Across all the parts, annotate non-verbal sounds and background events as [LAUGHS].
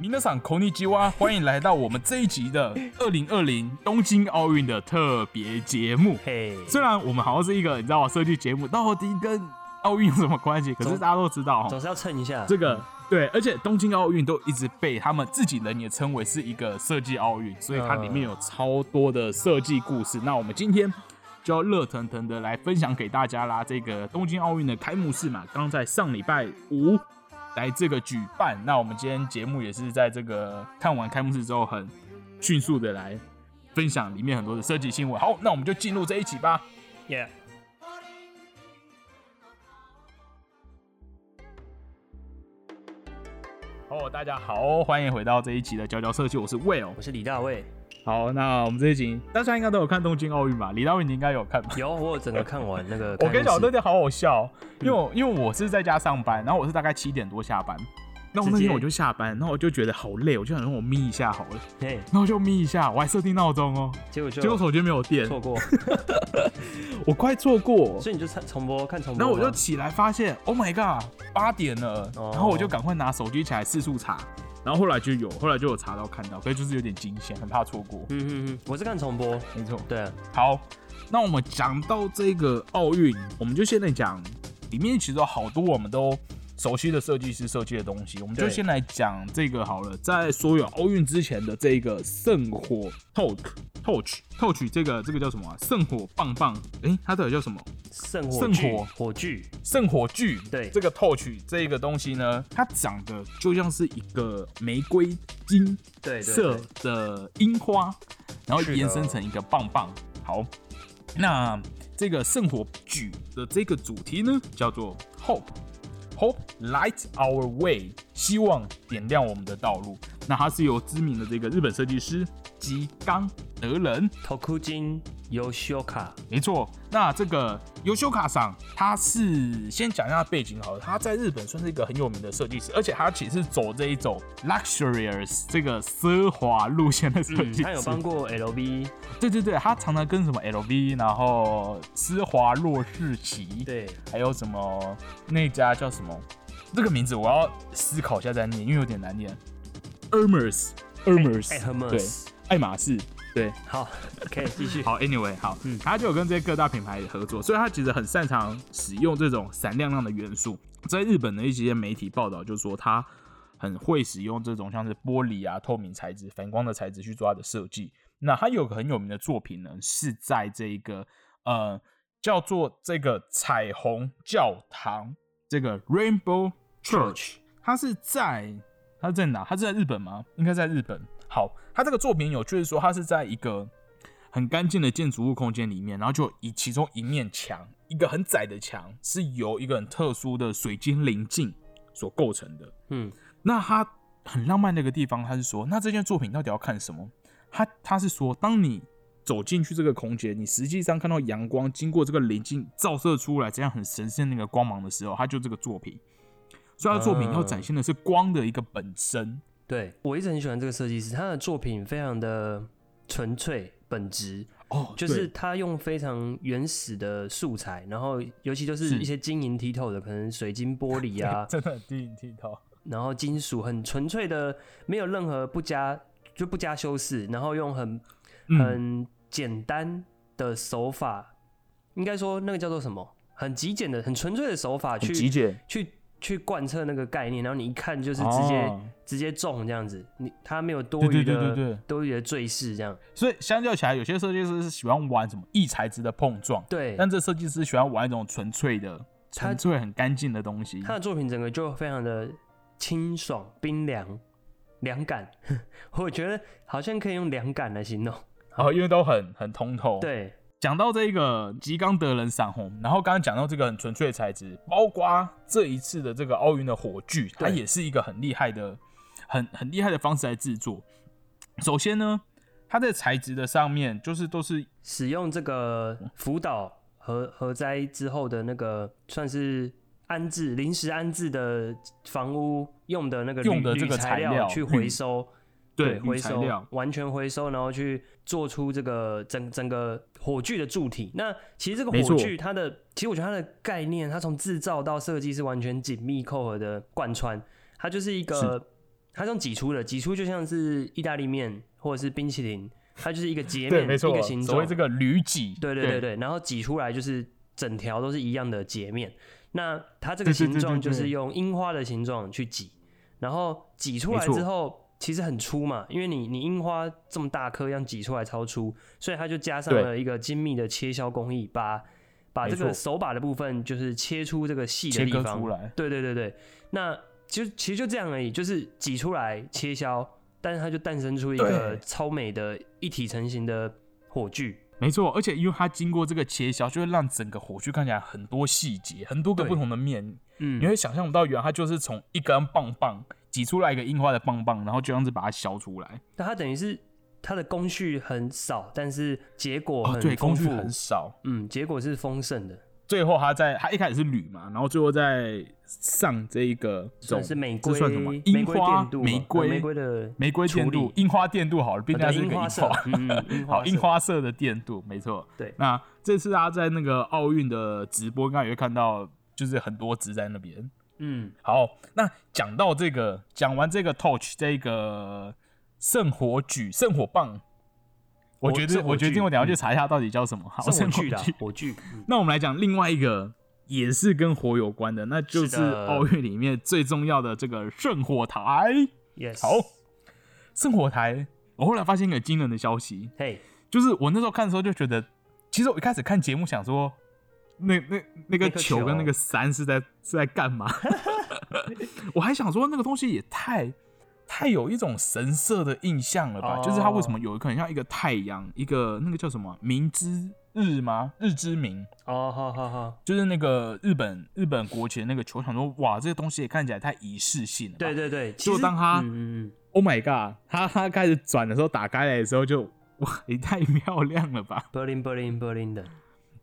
皆さんこんにちは，欢迎来到我们这一集的二零二零东京奥运的特别节目。嘿，虽然我们好像是一个你知道吗设计节目，到底跟奥运有什么关系？可是总大家都知道哦总是要蹭一下这个对，而且东京奥运都一直被他们自己人也称为是一个设计奥运，所以它里面有超多的设计故事。那我们今天就要热腾腾的来分享给大家啦。这个东京奥运的开幕式嘛，刚在上礼拜五 来这个举办。那我们今天节目也是在这个看完开幕式之后，很迅速的来分享里面很多的设计新闻。好，那我们就进入这一集吧。耶。哦，大家好，欢迎回到这一期的佼佼设计，我是 Will。我是李大卫，好，那我们这一集大家应该都有看东京奥运吧？李大卫你应该有看吧？有我有整个看完那个。[LAUGHS] 我跟你讲，那对天好好笑，因为我因为我是在家上班，然后我是大概七点多下班，那我那天我就下班，然后我就觉得好累，我就想让 [LAUGHS] 我眯一下好了，嘿，然后我就眯一下，我还设定闹钟哦，结果就结果手机没有电，错过，[LAUGHS] 我快错过，所以你就看重播看重播。然后我就起来发现，Oh my god，八点了，哦然后我就赶快拿手机起来四处查，然后后来就有，后来就有查到看到，所以就是有点惊险，很怕错过，嗯嗯嗯，我是看重播，没错。对啊，好，那我们讲到这个奥运，我们就现在讲里面其实有好多我们都熟悉的设计师设计的东西，我们就先来讲这个好了。在所有奥运之前的这个圣火 torch torch torch 这个这个叫什么、啊？圣火棒棒，诶，它到底叫什么？圣火炬圣火火炬，圣火炬。对这个 torch 这个东西呢，它长得就像是一个玫瑰金色，的樱花，然后延伸成一个棒棒。好，那这个圣火炬的这个主题呢，叫做 Hope。Hope lights our way，希望点亮我们的道路。那它是由知名的这个日本设计师吉冈德人特库金优秀卡，没错，那这个优秀卡上，他是先讲一下背景好了。他在日本算是一个很有名的设计师，而且他其实走这一种 luxurious 这个奢华路线的设计嗯，师。他有帮过 LV，对对对，他常常跟什么 LV，然后施华洛世奇，，对，还有什么那家叫什么？这个名字我要思考一下再念，因为有点难念。Hermes，Hermes，哎，Hermes 对，爱马仕，对。好，，OK，继续。好，Anyway，好，嗯他就有跟这些各大品牌合作，所以他其实很擅长使用这种闪亮亮的元素。在日本的一些媒体报道就说他很会使用这种像是玻璃啊、透明材质、反光的材质去做他的设计。那他有个很有名的作品呢，是在这个呃叫做这个彩虹教堂，这个 Rainbow Church，它是在它在哪？它是在日本吗？应该在日本。好，他这个作品有趣是说，他是在一个很干净的建筑物空间里面，然后就以其中一面墙，一个很窄的墙，是由一个很特殊的水晶棱镜所构成的。嗯，那他很浪漫的一个地方，他是说，那这件作品到底要看什么？他他是说，当你走进去这个空间，你实际上看到阳光经过这个棱镜照射出来，这样很神圣那个光芒的时候，他就这个作品。所以他的作品要展现的是光的一个本身。对我一直很喜欢这个设计师，他的作品非常的纯粹本质，哦，就是他用非常原始的素材，然后尤其就是是一些晶莹剔透的，可能水晶玻璃啊，[LAUGHS] 真的很晶莹剔透。然后金属很纯粹的，没有任何不加就不加修饰，然后用很嗯，很简单的手法，应该说那个叫做什么？很极简的、很纯粹的手法去极简，去去贯彻那个概念，然后你一看就是直接、哦直接中这样子，你他没有多余的。多余的赘饰这样，所以相较起来，有些设计师是喜欢玩什么异材质的碰撞，对，但这设计师喜欢玩一种纯粹的、纯粹很干净的东西。他的作品整个就非常的清爽、冰凉、凉感，[LAUGHS] 我觉得好像可以用凉感来形容。然后因为都很很通透。，对，讲到这个吉冈德人闪红，然后刚刚讲到这个很纯粹的材质，包括这一次的这个奥运的火炬，它也是一个很厉害的、很很厉害的方式来制作。首先呢，它的材质的上面就是都是使用这个福岛核核灾之后的那个算是安置临时安置的房屋用的那个铝用的这个材材料去回收，对回收完全回收，然后去做出这个整整个火炬的柱体。那其实这个火炬它的，其实我觉得它的概念，它从制造到设计是完全紧密扣合的贯穿，它就是一个。它是用挤出的，挤出就像是意大利面或者是冰淇淋，它就是一个 [LAUGHS] 截，面一个形，状所谓这。个铝挤，对对对对，然后挤出来就是整条都是一样的截面。那它这个形状就是用樱花的形状去挤，然后挤出来之后其实很粗嘛，因为你你樱花这么大颗，这样挤出来超粗，所以它就加上了一个精密的切削工艺，把把这个手把的部分就是切出这个细的地方。出来。对对对对，那就其实就这样而已，就是挤出来切削，但是它就诞生出一个超美的一体成型的火炬。没错，而且因为它经过这个切削，就会让整个火炬看起来很多细节，很多个不同的面，嗯。你，会想象不到，原来它就是从一根棒棒挤出来一个樱花的棒棒，然后就这样子把它削出来。那它等于是它的工序很少，但是结果哦，很对，工丰富。序很少。嗯，结果是丰盛的，最后他在他一开始是铝嘛，然后最后在上这一个这是玫瑰这算什么玫樱花瑰电镀玫瑰呃玫瑰的玫瑰电镀樱花电镀好了，毕竟它是樱花色 [LAUGHS] 好樱花色的电镀，没错。对那这次大家在那个奥运的直播，应该也会看到，就是很多直在那边。嗯，好，那讲到这个，讲完这个 torch 这个圣火举圣火棒，我觉得我决定我等一下去嗯查一下到底叫什么。好，圣火炬。啦，火炬，嗯。那我们来讲另外一个也是跟火有关的，那就是奥运里面最重要的这个圣火台。，yes，好，圣火台，我后来发现一个惊人的消息，嘿，就是我那时候看的时候就觉得，其实我一开始看节目想说，那那那个球球跟那个山是在是在干嘛？[LAUGHS] 我还想说那个东西也太太有一种神色的印象了吧？哦就是它为什么有一个很像一个太阳，一个那个叫什么明之日吗？日之明，哦，好好好，就是那个日本日本国旗的那个球，场说哇，这个东西也看起来太仪式性了。对对对，就当他 Oh my god！他他开始转的时候，打开来的时候就哇，也太 [LAUGHS] 漂亮了吧？，Berlin Berlin Berlin 的，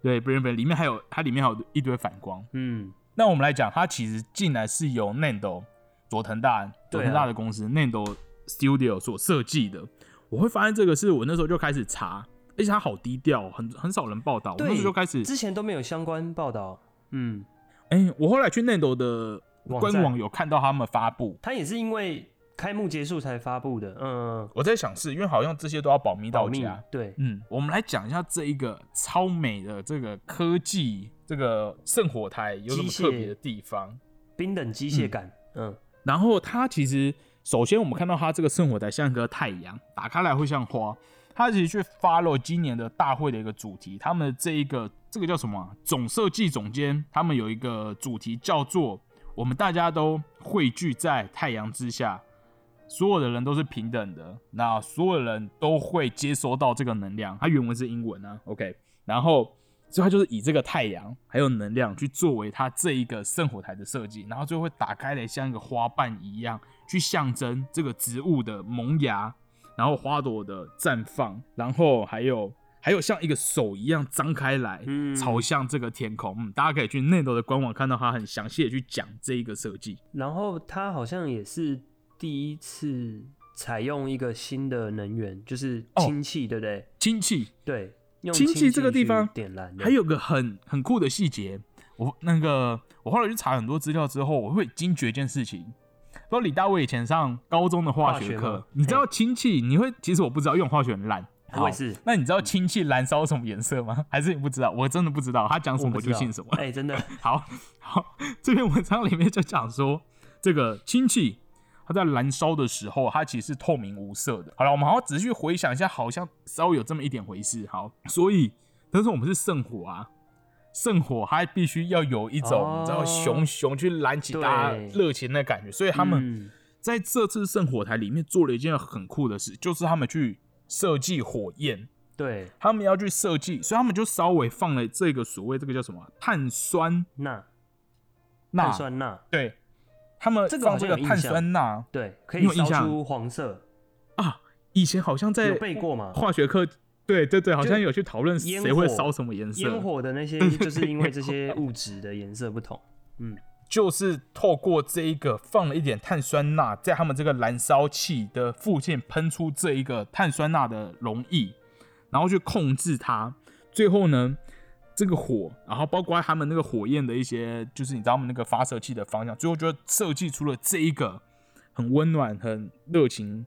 对，不是不是，里面还有它里面还有一堆反光。嗯，那我们来讲，它其实进来是由 Nando 佐藤大佐藤大的公司、Nando Studio 所设计的。我会发现这个是我那时候就开始查，而且它好低调，很很少人报道。我那时候对就开始，之前都没有相关报道，嗯，哎、我后来去 Nando 的官网有看到他们发布。它也是因为开幕结束才发布的，嗯，我在想是因为好像这些都要保密到家。，对，嗯，我们来讲一下这一个超美的这个科技，这个圣火台有什么特别的地方？冰冷机械感，嗯，然后它其实，首先我们看到它这个圣火台像一个太阳，打开来会像花。它其实去 follow 今年的大会的一个主题，他们的这一个这个叫什么啊、总设计总监，他们有一个主题叫做“我们大家都汇聚在太阳之下，所有的人都是平等的，那所有人都会接收到这个能量。”它原文是英文啊，OK，然后。所以它就是以这个太阳还有能量去作为它这一个圣火台的设计，然后就会打开来像一个花瓣一样，去象征这个植物的萌芽，然后花朵的绽放，然后还有还有像一个手一样张开来，嗯朝向这个天空。嗯，大家可以去内斗的官网看到它很详细的去讲这一个设计。然后它好像也是第一次采用一个新的能源，就是哦氢气，对不对？氢气对，用氢气这个地方点燃的，还有个很很酷的细节，我那个我后来去查很多资料之后，我会惊觉一件事情。不知道李大卫以前上高中的化学课你知道氢气？你会其实我不知道，因为我化学很烂。好我也是那你知道氢气燃烧什么颜色吗？[LAUGHS] 还是你不知道？我真的不知道，他讲什么我就信什么。哎、真的，[LAUGHS] 好好，这篇文章里面就讲说，这个氢气它在燃烧的时候，它其实是透明无色的。好了，我们好好仔细去回想一下，好像稍微有这么一点回事。好，所以但是我们是圣火啊，圣火它必须要有一种、哦你知道熊熊去燃起大家热情的感觉，所以他们嗯在这次圣火台里面做了一件很酷的事，就是他们去设计火焰。对，他们要去设计，所以他们就稍微放了这个所谓这个叫什么碳酸钠、钠碳，酸钠，对，他们这个放这个碳酸钠对，可以烧出黄色，啊，以前好像在有背过吗？化学课，对对对，好像有去讨论烟谁会烧什么颜色，烟火的那些，[LAUGHS] 就是因为这些物质的颜色不同。嗯，就是透过这一个放了一点碳酸钠，在他们这个燃烧器的附近喷出这一个碳酸钠的溶液，然后去控制它。最后呢，这个火，然后包括他们那个火焰的一些，就是你知道他们那个发射器的方向，最后就设计出了这一个很温暖、很热情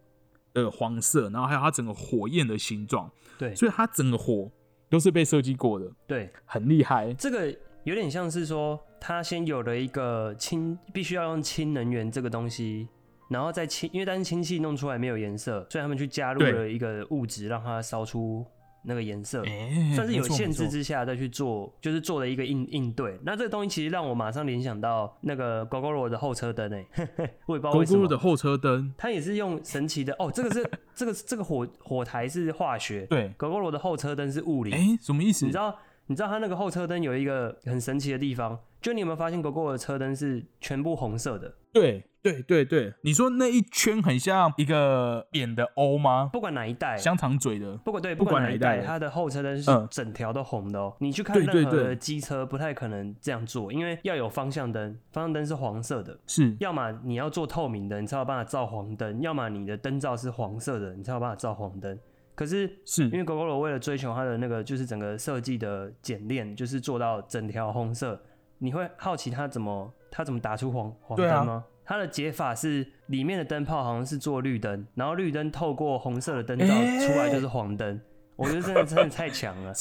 的黄色，然后还有它整个火焰的形状，对。所以它整个火都是被设计过的，对，很厉害。这个有点像是说，它先有了一个氢，必须要用氢能源这个东西，然后再氢，因为但是氢气弄出来没有颜色，所以他们去加入了一个物质，让它烧出那个颜色。哎、算是有限制之下再去做，就是做了一个应应对。那这个东西其实让我马上联想到那个 GoGoRo 的后车灯诶，[LAUGHS] 我也不知道为什么的。后车灯，它也是用神奇的哦，这个是这个这个火火台是化学对，，GoGoRo 的后车灯是物理。哎、什么意思？你知道你知道它那个后车灯有一个很神奇的地方，就你有没有发现 GoGo 的车灯是全部红色的？对对对对，你说那一圈很像一个扁的 O 吗？不管哪一代，香肠嘴的，不管对，不不管哪一代，它的后车灯是嗯整条都红的哦。你去看任何的机车，不太可能这样做，因为要有方向灯，方向灯是黄色的。是要么你要做透明的，你才有办法照黄灯；要么你的灯罩是黄色的，你才有办法照黄灯。可是是因为 GoGoRo 为了追求它的那个就是整个设计的简练，就是做到整条红色，你会好奇它怎么它怎么打出黄黄灯吗？它的解法是里面的灯泡好像是做绿灯，然后绿灯透过红色的灯罩欸出来就是黄灯。我觉得真的真的太强了。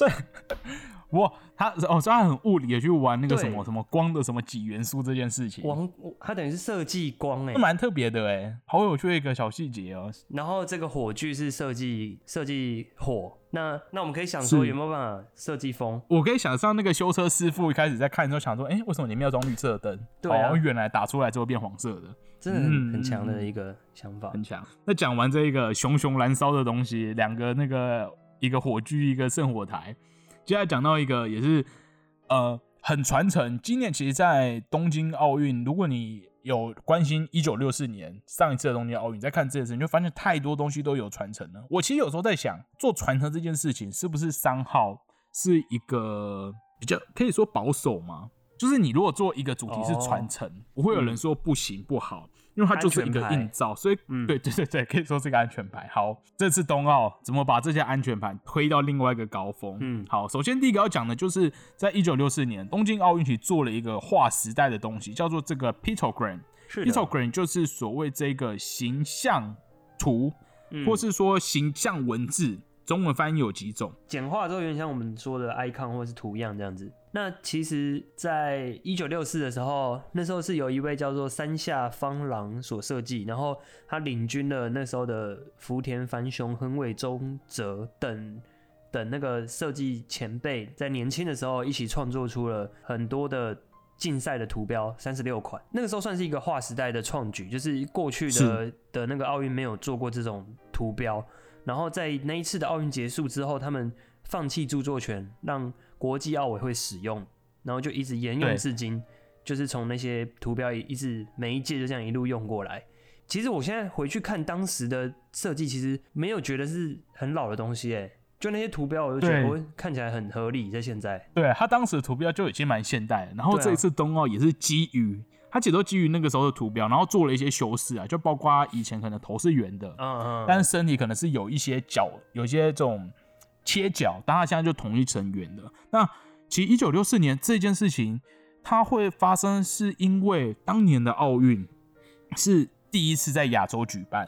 [LAUGHS] 哇，他哦，所以他很物理的去玩那个什么什么光的什么几元素这件事情，光他等于是设计光哎、那蛮特别的哎，好有趣的一个小细节哦。然后这个火炬是设计设计火，那那我们可以想说有没有办法设计风？我可以想象那个修车师傅一开始在看的时候想说，哎、为什么里面要装绿色的灯？对啊哦，原来打出来之后变黄色的，真的很强的一个想法。很强。那讲完这一个熊熊燃烧的东西，两个那个一个火炬，一个圣火台，接下来讲到一个也是呃很传承。今年其实，在东京奥运，如果你有关心一九六四年上一次的东京奥运，再看这次，你就发现太多东西都有传承了。我其实有时候在想，做传承这件事情是不是商号是一个比较可以说保守吗？就是你如果做一个主题是传承，不会有人说不行不好，因为它就是一个安全牌映照，所以、嗯对对对对，可以说是个安全牌。好，这次冬奥怎么把这些安全牌推到另外一个高峰？嗯好，首先第一个要讲的就是在一九六四年东京奥运，其实做了一个划时代的东西，叫做这个 pictogram。是 pictogram 就是所谓这个形象图，嗯或是说形象文字，中文翻译有几种？简化之后有点像我们说的 icon 或是图样这样子。那其实，在一九六四的时候，那时候是由一位叫做山下芳郎所设计，然后他领军了那时候的福田繁雄、横尾中哲等等那个设计前辈，在年轻的时候一起创作出了很多的竞赛的图标，三十六款。那个时候算是一个划时代的创举，就是过去的的那个奥运没有做过这种图标。然后在那一次的奥运结束之后，他们放弃著作权，让国际奥委会使用，然后就一直沿用至今，就是从那些图标一直每一届就这样一路用过来。其实我现在回去看当时的设计，其实没有觉得是很老的东西，哎，就那些图标，我就觉得看起来很合理，在现在。对他当时的图标就已经蛮现代了，然后这一次冬奥也是基于他其实都基于那个时候的图标，然后做了一些修饰啊，就包括以前可能头是圆的，嗯嗯，但是身体可能是有一些角，有一些这种切角，但它现在就统一成圆的。那其实一九六四年这件事情，它会发生，是因为当年的奥运是第一次在亚洲举办，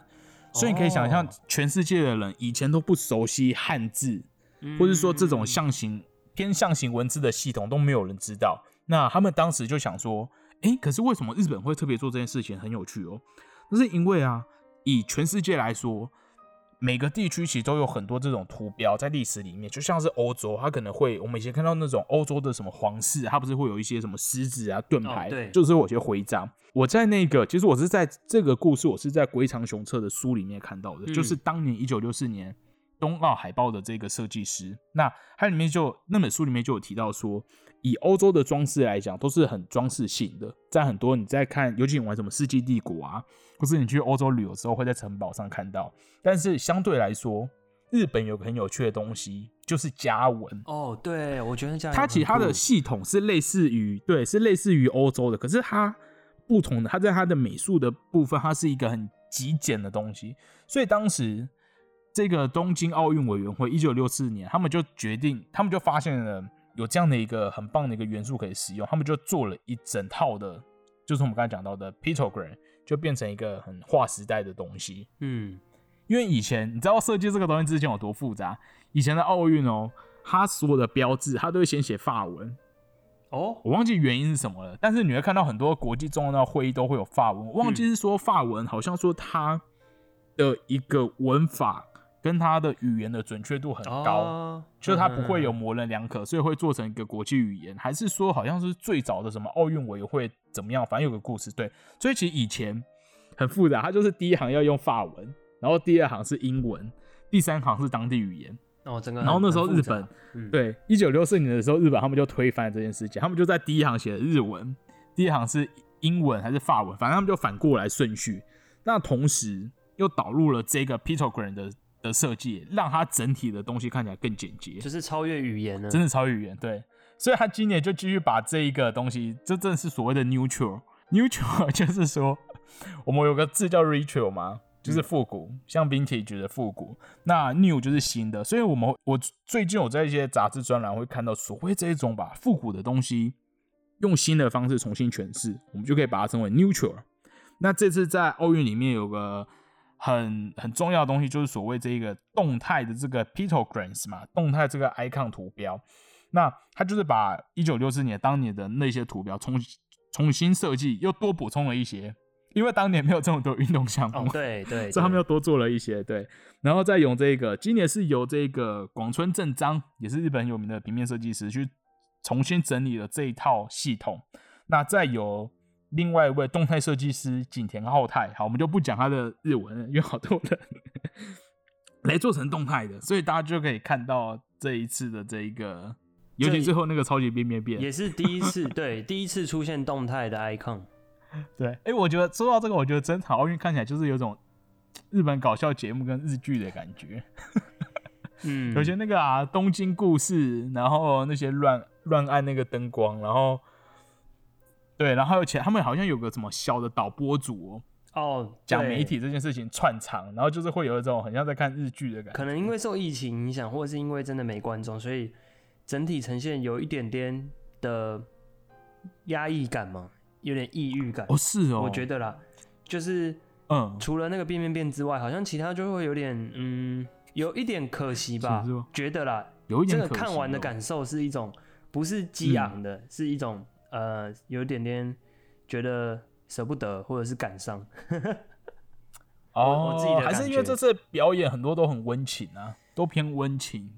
所以你可以想象哦，全世界的人以前都不熟悉汉字，嗯或者说这种象形偏象形文字的系统都没有人知道。那他们当时就想说，诶，可是为什么日本会特别做这件事情？很有趣哦。那是因为啊，以全世界来说，每个地区其实都有很多这种图标在历史里面，就像是欧洲，它可能会我们以前看到那种欧洲的什么皇室，它不是会有一些什么狮子啊、盾牌，哦对就是有些徽章。我在那个，其实我是在这个故事，我是在龟长雄策的书里面看到的，嗯就是当年一九六四年冬奥海报的这个设计师，那它里面就那本书里面就有提到说，以欧洲的装饰来讲，都是很装饰性的，在很多你在看，尤其你玩什么《世纪帝国》啊，或是你去欧洲旅游的时候会在城堡上看到，但是相对来说，日本有个很有趣的东西，就是家纹。哦，对，我觉得这样它其实它的系统是类似于对，是类似于欧洲的，可是它不同的，它在它的美术的部分，它是一个很极简的东西，所以当时这个东京奥运委员会一九六四年，他们就决定，他们就发现了有这样的一个很棒的一个元素可以使用，他们就做了一整套的，就是我们刚才讲到的 pictogram，就变成一个很划时代的东西。嗯，因为以前你知道设计这个东西之前有多复杂？以前的奥运哦，它所有的标志它都会先写法文。哦，我忘记原因是什么了，但是你会看到很多国际重要的会议都会有法文，我忘记是说法文，好像说它的一个文法跟它的语言的准确度很高，哦就是它不会有嗯模棱两可，所以会做成一个国际语言，还是说好像是最早的什么奥运委员会怎么样？反正有个故事，对，所以其实以前很复杂，它就是第一行要用法文，然后第二行是英文，第三行是当地语言。哦，整个然后那时候日本嗯，对，一九六四年的时候，日本他们就推翻了这件事情，他们就在第一行写日文，第一行是英文还是法文，反正他们就反过来顺序。那同时又导入了这个 pictogram 的的设计，让它整体的东西看起来更简洁，就是超越语言了，真的超语言。对，所以他今年就继续把这一个东西，这正是所谓的 neutral。neutral [LAUGHS] 就是说，我们有个字叫 retro 嘛，就是复古，像 vintage 的复古。那 new 就是新的，所以我们我最近我在一些杂志专栏会看到所谓这一种把复古的东西用新的方式重新诠释，我们就可以把它称为 neutral。那这次在奥运里面有个很很重要的东西，就是所谓这个动态的这个 pictograms 嘛，动态这个 icon 图标。那它就是把一九六四年当年的那些图标重重新设计，又多补充了一些，因为当年没有这么多运动项目，哦，对对，所以他们又多做了一些，对，然后再用这个，今年是由这个广村正章，也是日本有名的平面设计师，去重新整理了这一套系统。那再由另外一位动态设计师景田浩太，好，我们就不讲他的日文了，因为好多人来做成动态的，所以大家就可以看到这一次的这一个，尤其最后那个超级变变变，也是第一次，对，第一次出现动态的 icon，[LAUGHS] 对，哎、我觉得说到这个，我觉得真好奥运看起来就是有种日本搞笑节目跟日剧的感觉。嗯，有些那个啊，东京故事，然后那些乱乱按那个灯光，然后对，然后而且他们好像有个什么小的导播组、哦，讲媒体这件事情串场，然后就是会有一种很像在看日剧的感觉。可能因为受疫情影响，或者是因为真的没观众，所以整体呈现有一点点的压抑感嘛，有点抑郁感。哦是哦，我觉得啦，就是嗯，除了那个变变变之外，好像其他就会有点嗯，有一点可惜吧。觉得啦，有一点可惜这个看完的哦感受是一种不是激昂的，是一种呃有一点点觉得舍不得或者是感伤。[LAUGHS] 哦，我自己的还是因为这次表演很多都很温情啊，都偏温情。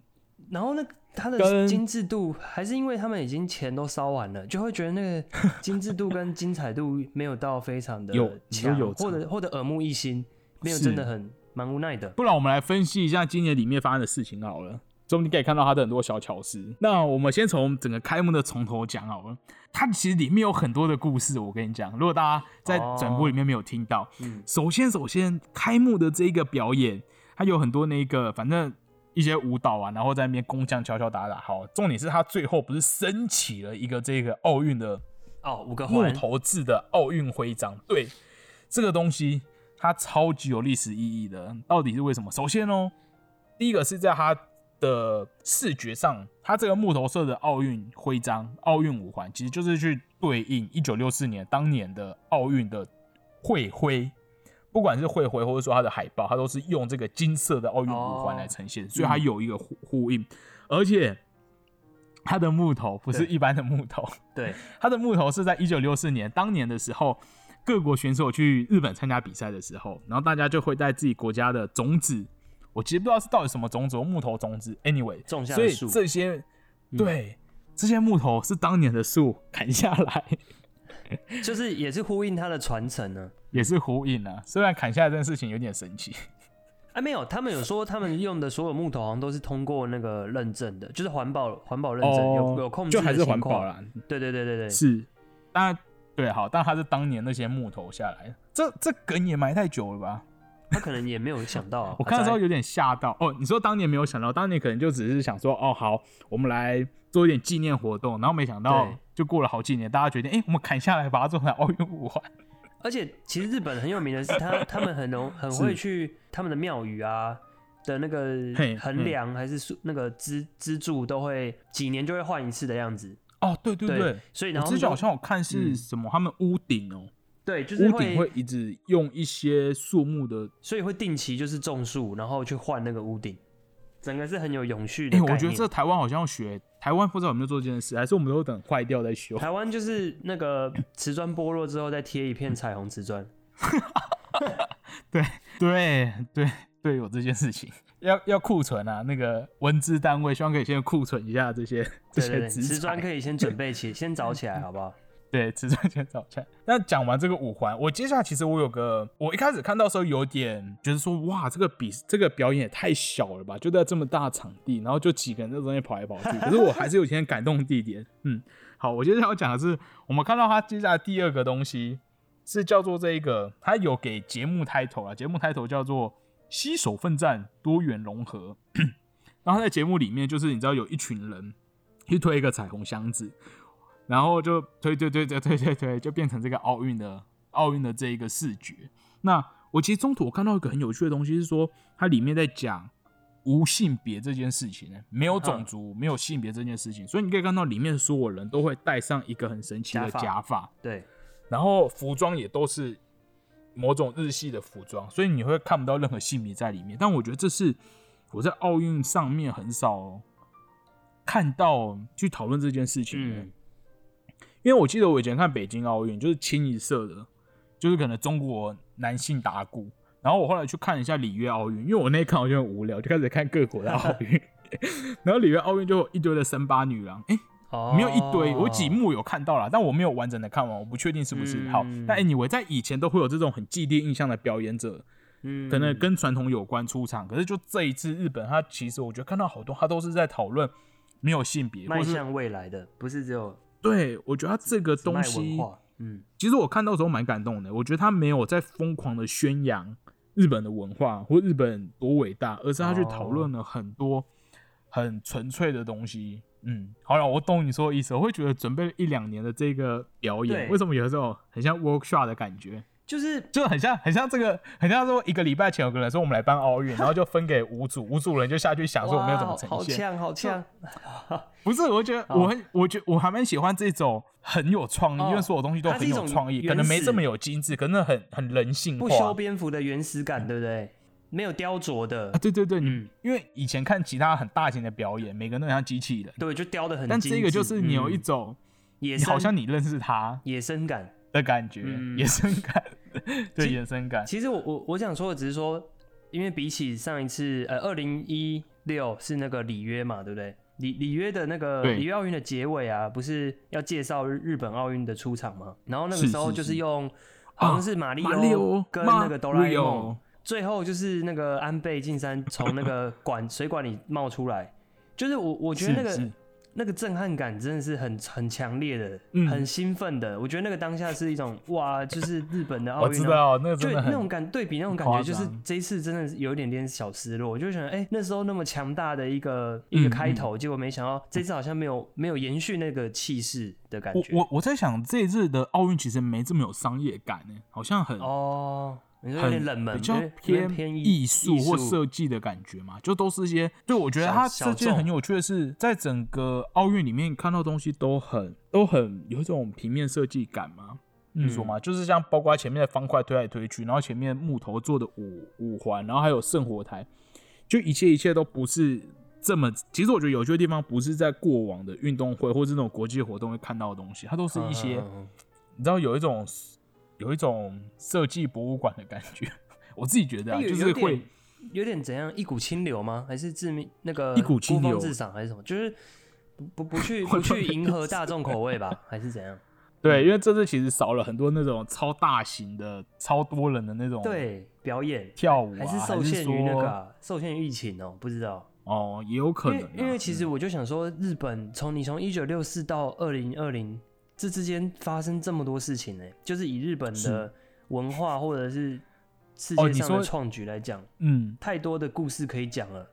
然后那它的精致度，还是因为他们已经钱都烧完了，就会觉得那个精致度跟精彩度没有到非常的有强，有或者或者耳目一新，没有真的很蛮无奈的。不然我们来分析一下今年里面发生的事情好了，中间可以看到它的很多小巧思。那我们先从整个开幕的从头讲好了，它其实里面有很多的故事。我跟你讲，如果大家在转播里面没有听到，嗯首先首先开幕的这一个表演，它有很多那个反正一些舞蹈啊，然后在那边工匠敲敲打打。好，重点是它最后不是升起了一个这个奥运的哦，五个木，头制的奥运徽章。对，这个东西它超级有历史意义的。到底是为什么？首先哦，第一个是在它的视觉上，它这个木头色的奥运徽章、奥运五环，其实就是去对应一九六四年当年的奥运的会徽。不管是会徽，或者说它的海报，它都是用这个金色的奥运五环来呈现，所以它有一个呼呼应，而且它的木头不是一般的木头，对，[LAUGHS] 它的木头是在一九六四年当年的时候，各国选手去日本参加比赛的时候，然后大家就会在自己国家的种子，我其实不知道是到底什么种子，木头种子，anyway，种下的树，这些对、这些木头是当年的树砍下来，[LAUGHS] 就是也是呼应它的传承呢。也是呼应啊。虽然砍下来这件事情有点神奇，啊，没有，他们有说他们用的所有木头好像都是通过那个认证的，就是环保环保认证，有有控制还是环保。啦，对对对对对，是，但对好，但它是当年那些木头下来，这这梗也埋太久了吧？他可能也没有 [LAUGHS] 想到啊。我看的时候有点吓到哦。你说当年没有想到，当年可能就只是想说，哦，好，我们来做一点纪念活动，然后没想到就过了好几年，大家决定，哎、我们砍下来把它做成奥运五环。[LAUGHS] 而且其实日本很有名的是他他们很容很会去他们的庙宇啊的那个嘿衡量还是树那个支支柱都会几年就会换一次的样子。哦，对对对对，所以然后之前好像我看是嗯什么，他们屋顶哦，对，就是屋顶会一直用一些树木的。所以会定期就是种树，然后去换那个屋顶，整个是很有永续的。我觉得这台湾好像要学，台湾不知道有没有做这件事，还是我们都等坏掉再修。台湾就是那个瓷砖剥落之后再贴一片彩虹瓷砖，[LAUGHS] [LAUGHS] 对对对对，有这件事情，要要库存啊，那个文资单位希望可以先库存一下这些这对对瓷砖。可以先准备起，先找起来，好不好？对，瓷砖先找起来。那讲完这个五环，我接下来其实我有个，我一开始看到时候有点觉得说，哇，这个比这个表演也太小了吧，就在这么大场地，然后就几个人在中间跑来跑去。可是我还是有些感动地点。嗯，好，我接下来要讲的是，我们看到他接下来第二个东西是叫做这一个，他有给节目 title 啊，节目 title 叫做“携手奋战，多元融合”。[COUGHS] 然后在节目里面，就是你知道有一群人去推一个彩虹箱子，然后就推推推推推推推，就变成这个奥运的奥运的这一个视觉。那我其实中途我看到一个很有趣的东西，是说它里面在讲无性别这件事情呢，没有种族、没有性别这件事情，所以你可以看到里面所有人都会戴上一个很神奇的假发对，然后服装也都是某种日系的服装，所以你会看不到任何性别在里面。但我觉得这是我在奥运上面很少看到去讨论这件事情因为我记得我以前看北京奥运，就是清一色的，就是可能中国男性打鼓。然后我后来去看一下里约奥运，因为我那一看我就很无聊，就开始看各国的奥运。[LAUGHS] 然后里约奥运就有一堆的森巴女郎，哎、哦，没有一堆，我几幕有看到啦，但我没有完整的看完，我不确定是不是、好。嗯但 anyway，在以前都会有这种很既定印象的表演者，嗯，可能跟传统有关出场。可是就这一次日本，他其实我觉得看到好多，他都是在讨论没有性别，迈向未来的，不是只有对我觉得他这个东西，嗯，其实我看到的时候蛮感动的。我觉得他没有在疯狂的宣扬日本的文化或日本多伟大，而是他去讨论了很多很纯粹的东西。嗯，好了，我懂你说的意思。我会觉得准备了一两年的这个表演，为什么有时候很像 workshop 的感觉，就是就很像很像这个，很像说一个礼拜前有个人说我们来办奥运，然后就分给五组，五组人就下去想说我们要怎么呈现。呛，好呛，[LAUGHS] 不是，我觉得我很，我觉我还蛮喜欢这种很有创意，哦因为所有东西都很有创意，可能没这么有精致，可能很很人性不修化。边幅的原始感，对不对？没有雕琢的啊，，对对对，你嗯因为以前看其他很大型的表演，每个人都很像机器人，对，就雕的很。但这个就是你有一嗯种，好像你认识他野生感。的感觉，嗯野生感，[LAUGHS] 对其野生感，其实我我我想说的只是说，因为比起上一次，呃，二零一六是那个里约嘛，对不对？里里约的那个里约奥运的结尾啊，不是要介绍日日本奥运的出场吗？然后那个是时候就是用，好像是马里奥奥跟那个哆啦 A 梦最后就是那个安倍晋三从那个管 [LAUGHS] 水管里冒出来，就是我我觉得那个那个震撼感真的是很很强烈的，嗯很兴奋的。我觉得那个当下是一种哇，就是日本的奥运、啊，我知道那个就那种感对比那种感夸觉，就是张这一次真的是有一点点小失落。我就想，哎、那时候那么强大的一个嗯一个开头，结果没想到这次好像没有没有延续那个气势的感觉。我我我在想这一次的奥运其实没这么有商业感呢，好像很哦，你说有点很冷门，比较偏偏艺术或设计的感觉嘛，就都是一些。对，我觉得小它这件很有趣的是，在整个奥运里面看到东西都很都很有一种平面设计感嘛。你说嗯嘛，就是像包括前面的方块推来推去，然后前面木头做的五五环，然后还有圣火台，就一切一切都不是这么。其实我觉得有趣的地方不是在过往的运动会或是那种国际活动会看到的东西，它都是一些。你知道有一种有一种设计博物馆的感觉，[LAUGHS] 我自己觉得、啊、就是会有点怎样，一股清流吗？还是致命那个一股清流自赏还是什么？就是不不不去 [LAUGHS] 不去迎合大众口味吧？[LAUGHS] 还是怎样？对，因为这次其实少了很多那种超大型的、超多人的那种对，表演跳舞、啊，还是受限于那说个啊、受限于疫情哦、不知道。哦，也有可能、啊因为，因为其实我就想说，日本从你从一九六四到二零二零这之间发生这么多事情呢、就是以日本的文化或者是世界上的创举来讲，嗯，太多的故事可以讲了。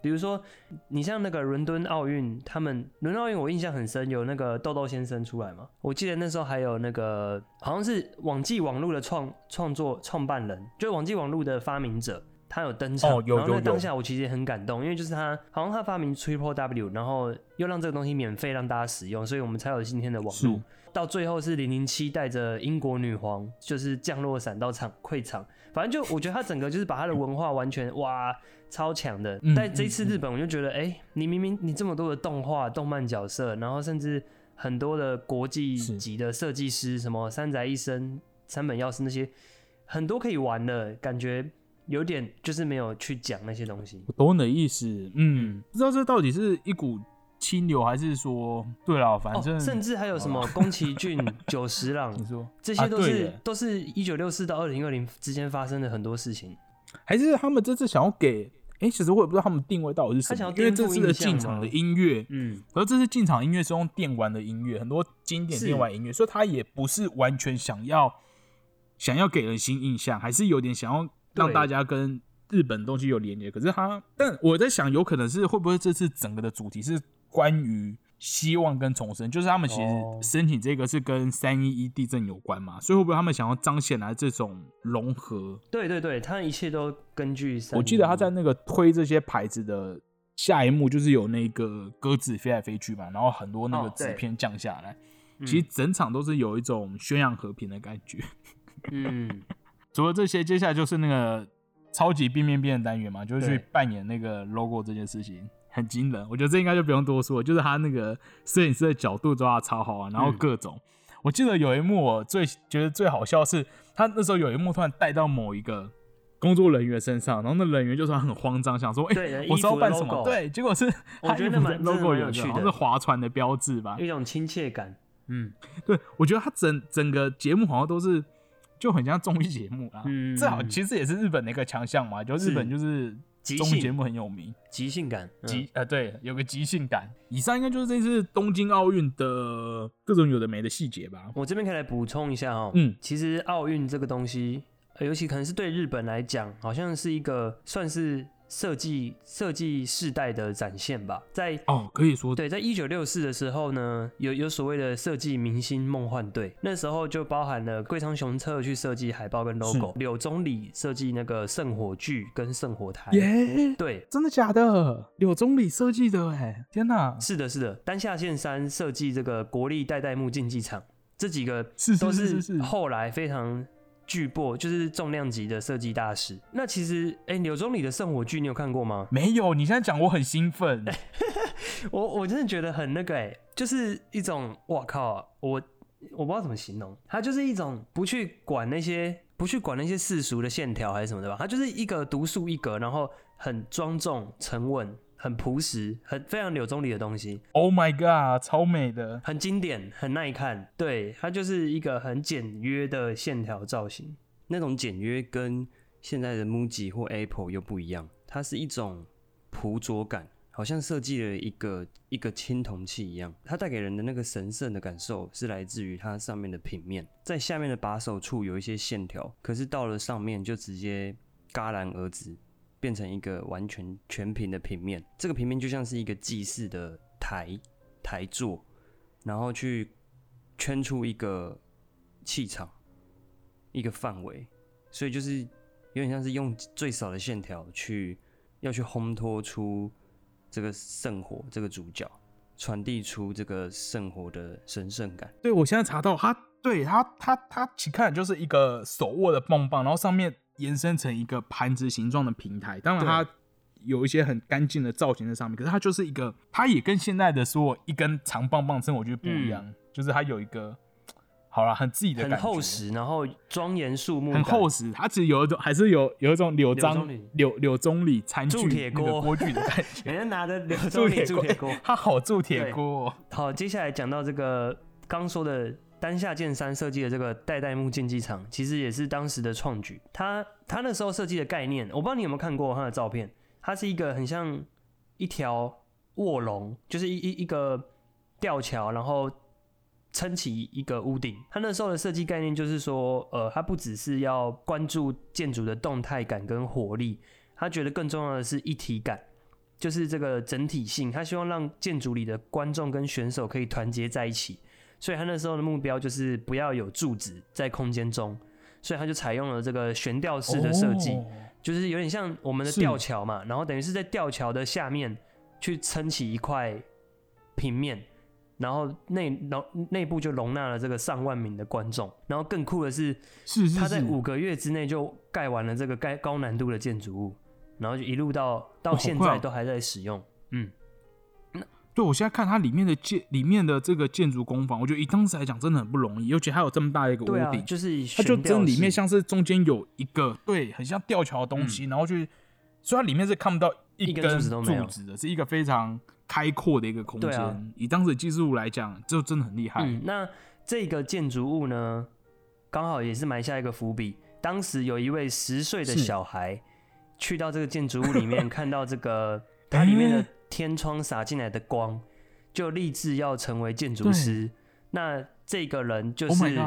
比如说，你像那个伦敦奥运，他们伦敦奥运我印象很深，有那个豆豆先生出来嘛。我记得那时候还有那个好像是网际网络的创创作创办人，就是网际网络的发明者，他有登场，哦有然后那当下我其实也很感动，因为就是他好像他发明 Triple W，然后又让这个东西免费让大家使用，所以我们才有今天的网络。到最后是零零七带着英国女皇就是降落伞到场会场，反正就我觉得他整个就是把他的文化完全哇超强的。嗯但这一次嗯日本我就觉得，哎、你明明你这么多的动画、动漫角色，然后甚至很多的国际级的设计师，什么三宅一生、三本耀司那些，很多可以玩的感觉，有点就是没有去讲那些东西。我懂你的意思，嗯，不知道这到底是一股清流，还是说，对了，反正、哦，甚至还有什么宫崎骏、[LAUGHS] 久石让你，说。这些都是、啊都是一九六四到二零二零之间发生的很多事情。还是他们这次想要给，哎、其实我也不知道他们定位到底是什么，他想要因为这次的进场的音乐，嗯，而这次进场音乐是用电玩的音乐，很多经典是。电玩音乐，所以他也不是完全想要想要给人新印象，还是有点想要让大家跟日本东西有连接。可是他，但我在想，有可能是会不会这次整个的主题是关于希望跟重生，就是他们其哦实申请这个是跟三一一地震有关嘛，所以会不会他们想要彰显来这种融合？对对对，他一切都根据。我记得他在那个推这些牌子的下一幕，就是有那个鸽子飞来飞去嘛，然后很多那个纸片降下来，嗯其实整场都是有一种宣扬和平的感觉。嗯，除了这些，接下来就是那个超级变变变的单元嘛，就是去扮演那个 logo 这件事情。很惊人，我觉得这应该就不用多说，就是他那个摄影师的角度抓的超好啊，然后嗯各种，我记得有一幕我最觉得最好笑是，他那时候有一幕突然带到某一个工作人员身上，然后那人员就说他很慌张，想说，哎、对我是要办什么？对，结果是我觉得 logo 有趣的好像是划船的标志吧？一种亲切感。嗯，对，我觉得他整整个节目好像都是就很像综艺节目啊，嗯这好其实也是日本的一个强项嘛，就日本就是综艺节目很有名，即兴感。嗯即呃对，有个即兴感。以上应该就是这次东京奥运的各种有的没的细节吧。我这边可以来补充一下哦，嗯其实奥运这个东西，呃尤其可能是对日本来讲，好像是一个算是设计设计世代的展现吧。在哦，可以说对，在一九六四的时候呢，有有所谓的设计明星梦幻队，那时候就包含了桂昌雄策去设计海报跟 logo，柳宗理设计那个圣火炬跟圣火台。耶，对，真的假的？柳宗理设计的哎，天哪！是的，是的，丹下线三设计这个国立代代木竞技场，这几个是都是是是是，后来非常巨擘，就是重量级的设计大师。那其实，哎、柳宗理的圣火炬你有看过吗？没有，你现在讲我很兴奋。[LAUGHS] 我我真的觉得很那个、哎，就是一种，哇靠，我我不知道怎么形容，它就是一种不去管那些不去管那些世俗的线条还是什么的吧，它就是一个独树一格，然后很庄重、沉稳、很朴实、很非常柳宗理的东西。Oh my god，超美的。很经典，很耐看。对，它就是一个很简约的线条造型。那种简约跟现在的 MUJI 或 Apple 又不一样，它是一种朴拙感，好像设计了一个一个青铜器一样。它带给人的那个神圣的感受是来自于它上面的平面，在下面的把手处有一些线条，可是到了上面就直接戛然而止，变成一个完全全平的平面。这个平面就像是一个祭祀的台台座，然后去圈出一个气场。一个范围，所以就是有点像是用最少的线条去要去烘托出这个圣火这个主角，传递出这个圣火的神圣感。对，我现在查到它，对它它它其实看就是一个手握的棒棒，然后上面延伸成一个盘子形状的平台。当然它有一些很干净的造型在上面，可是它就是一个，它也跟现在的说一根长棒棒针我觉得不一样，就是它有一个好了很自己的很感觉，厚实，然后庄严肃穆，很厚。实，它其实有一种还是有有一种柳章柳柳柳宗理餐具铸铁锅锅具的感觉。[LAUGHS] 人家拿着柳铸宗理铁铸铁锅。它好铸铁锅、哦。好，接下来讲到这个刚说的丹下健三设计的这个代代木竞技场，其实也是当时的创举。他他那时候设计的概念，我不知道你有没有看过他的照片，它是一个很像一条卧龙，就是一一一个吊桥，然后撑起一个屋顶。他那时候的设计概念就是说，呃，他不只是要关注建筑的动态感跟活力，他觉得更重要的是一体感。就是这个整体性，他希望让建筑里的观众跟选手可以团结在一起，所以他那时候的目标就是不要有柱子在空间中，所以他就采用了这个悬吊式的设计，哦就是有点像我们的吊桥嘛，然后等于是在吊桥的下面去撑起一块平面，然后内内内部就容纳了这个上万名的观众。然后更酷的是，是是是，他在五个月之内就盖完了这个盖高难度的建筑物，然后就一路到到现在都还在使用。嗯，对我现在看它里面的建里面的这个建筑工坊，我觉得以当时来讲真的很不容易，尤其还有这么大一个屋，顶，就是它就真里面像是中间有一个对，很像吊桥的东嗯西，然后去，所以它里面是看不到一一根根柱子的，是一个非常开阔的一个空间。啊以当时的技术来讲，就真的很厉害。嗯，那这个建筑物呢，刚好也是埋下一个伏笔。当时有一位十岁的小孩去到这个建筑物里面，[LAUGHS] 看到这个它里面的诶天窗洒进来的光，就立志要成为建筑师。那这个人就 Oh 是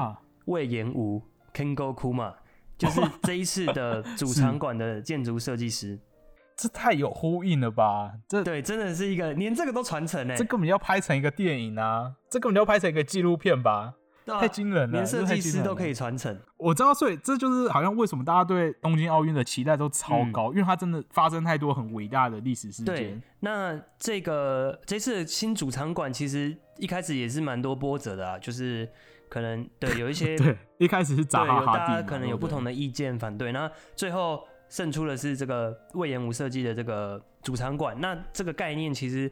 魏延武 Kengo Kuma，就是这一次的主场馆的建筑设计师。[LAUGHS] 这太有呼应了吧？这对，真的是一个连这个都传承哎这，根本要拍成一个电影啊！这根本就要拍成一个纪录片吧？太惊人了，连设计师都可以传承。我知道，所以这就是好像为什么大家对东京奥运的期待都超高，因为它真的发生太多很伟大的历史事件对件。，那这个这次的新主场馆其实一开始也是蛮多波折的啊，就是可能对有一些 [LAUGHS] 对，一开始是扎哈哈蒂嘛，家可能有不同的。的意见反对，那最后胜出的是这个魏延武设计的这个主场馆。那这个概念其实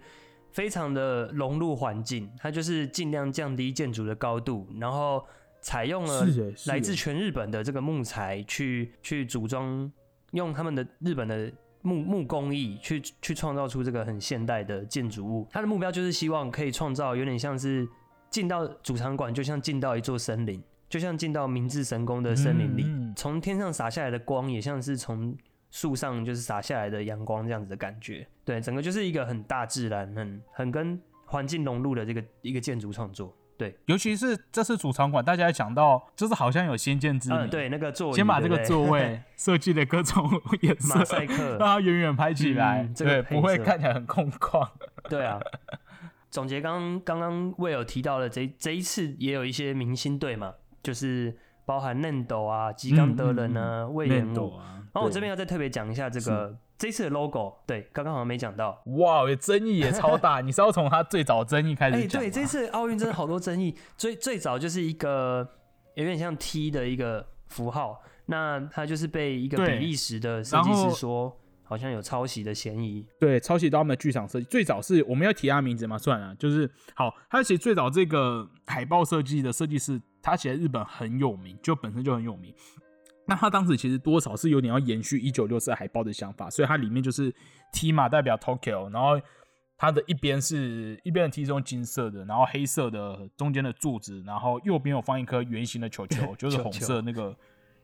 非常的融入环境，它就是尽量降低建筑的高度，然后采用了来自全日本的这个木材去去组装，用他们的日本的。木木工艺去去创造出这个很现代的建筑物，它的目标就是希望可以创造有点像是进到主场馆，就像进到一座森林，就像进到明治神宫的森林里，嗯嗯从天上洒下来的光，也像是从树上就是洒下来的阳光这样子的感觉。对，整个就是一个很大自然、很很跟环境融入的这个一个建筑创作。对，尤其是这次主场馆，大家也讲到，就是好像有先见之明。嗯，对，那个座位，先把这个座位 [LAUGHS] 设计的各种颜色，马赛克 [LAUGHS] 让它远远拍起来，这个不会看起来很空旷。[LAUGHS] 对啊。总结刚刚刚刚魏有提到了这这一次也有一些明星队嘛，就是包含嫩斗啊、吉冈德人啊、魏延武。啊，然后我对这边要再特别讲一下这个这次的 logo，对，刚刚好像没讲到。哇，有争议也超大。[LAUGHS] 你是要从它最早争议开哎、始讲吗？对，这次奥运真的好多争议。最最早就是一个有点像 T 的一个符号，那它就是被一个比利时的设计师说好像有抄袭的嫌疑。对，抄袭到他们的剧场设计。最早是我们要提他名字吗？算了，就是好。他其实最早这个海报设计的设计师，他其实日本很有名，就本身就很有名。那他当时其实多少是有点要延续一九六四海报的想法，所以它里面就是 T 嘛，代表 Tokyo，然后它的一边是一边的 T 是用金色的，然后黑色的中间的柱子，然后右边有放一颗圆形的球球，[LAUGHS] 就是红色那个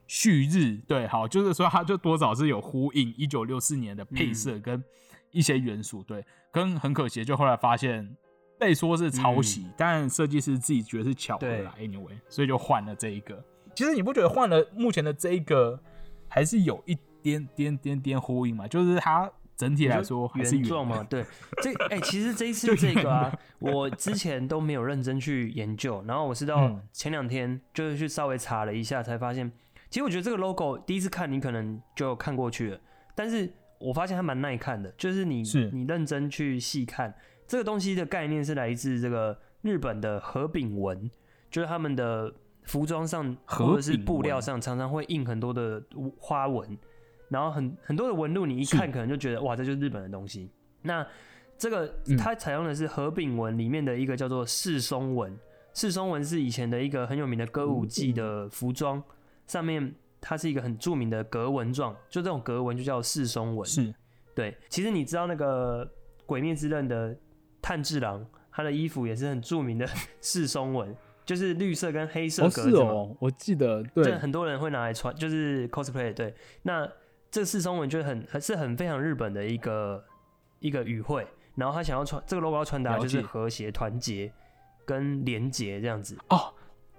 旭日。对，好，就是说它就多少是有呼应一九六四年的配色跟一些元素。对，跟很可惜，就后来发现被说是抄袭，但设计师自己觉得是巧合啦。Anyway，所以就换了这一个。其实你不觉得换了目前的这一个，还是有一点点点点呼应嘛？就是它整体来说还是原状嘛，对，这哎、其实这一次就 [LAUGHS] 这个啊，我之前都没有认真去研究，然后我是到嗯。前两天就是去稍微查了一下，才发现，其实我觉得这个 logo 第一次看你可能就看过去了，但是我发现它蛮耐看的，就是你是。你认真去细看这个东西的概念是来自这个日本的和饼文，就是他们的服装上或者是布料上常常会印很多的花纹，然后很很多的纹路，你一看可能就觉得哇，这就是日本的东西。那这个嗯。它采用的是和柄纹里面的一个叫做世松纹，世松纹是以前的一个很有名的歌舞伎的服装，上面它是一个很著名的格纹状，就这种格纹就叫世松纹。是。对，其实你知道那个《鬼灭之刃》的炭治郎，他的衣服也是很著名的 [LAUGHS] 世松纹，就是绿色跟黑色格子我记得对。很多人会拿来穿，就是 cosplay。对，那这个四松文就很很是很非常日本的一个一个语汇，然后他想要传这个 logo 要传达就是和谐、团结跟连结这样子。哦，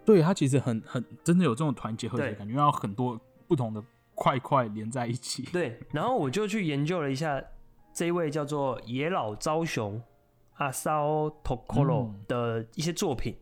对，他其实很很真的有这种团结和谐感觉，要很多不同的块块连在一起。对，然后我就去研究了一下这一位叫做野老昭雄阿 sao Tokoro 嗯。的一些作品，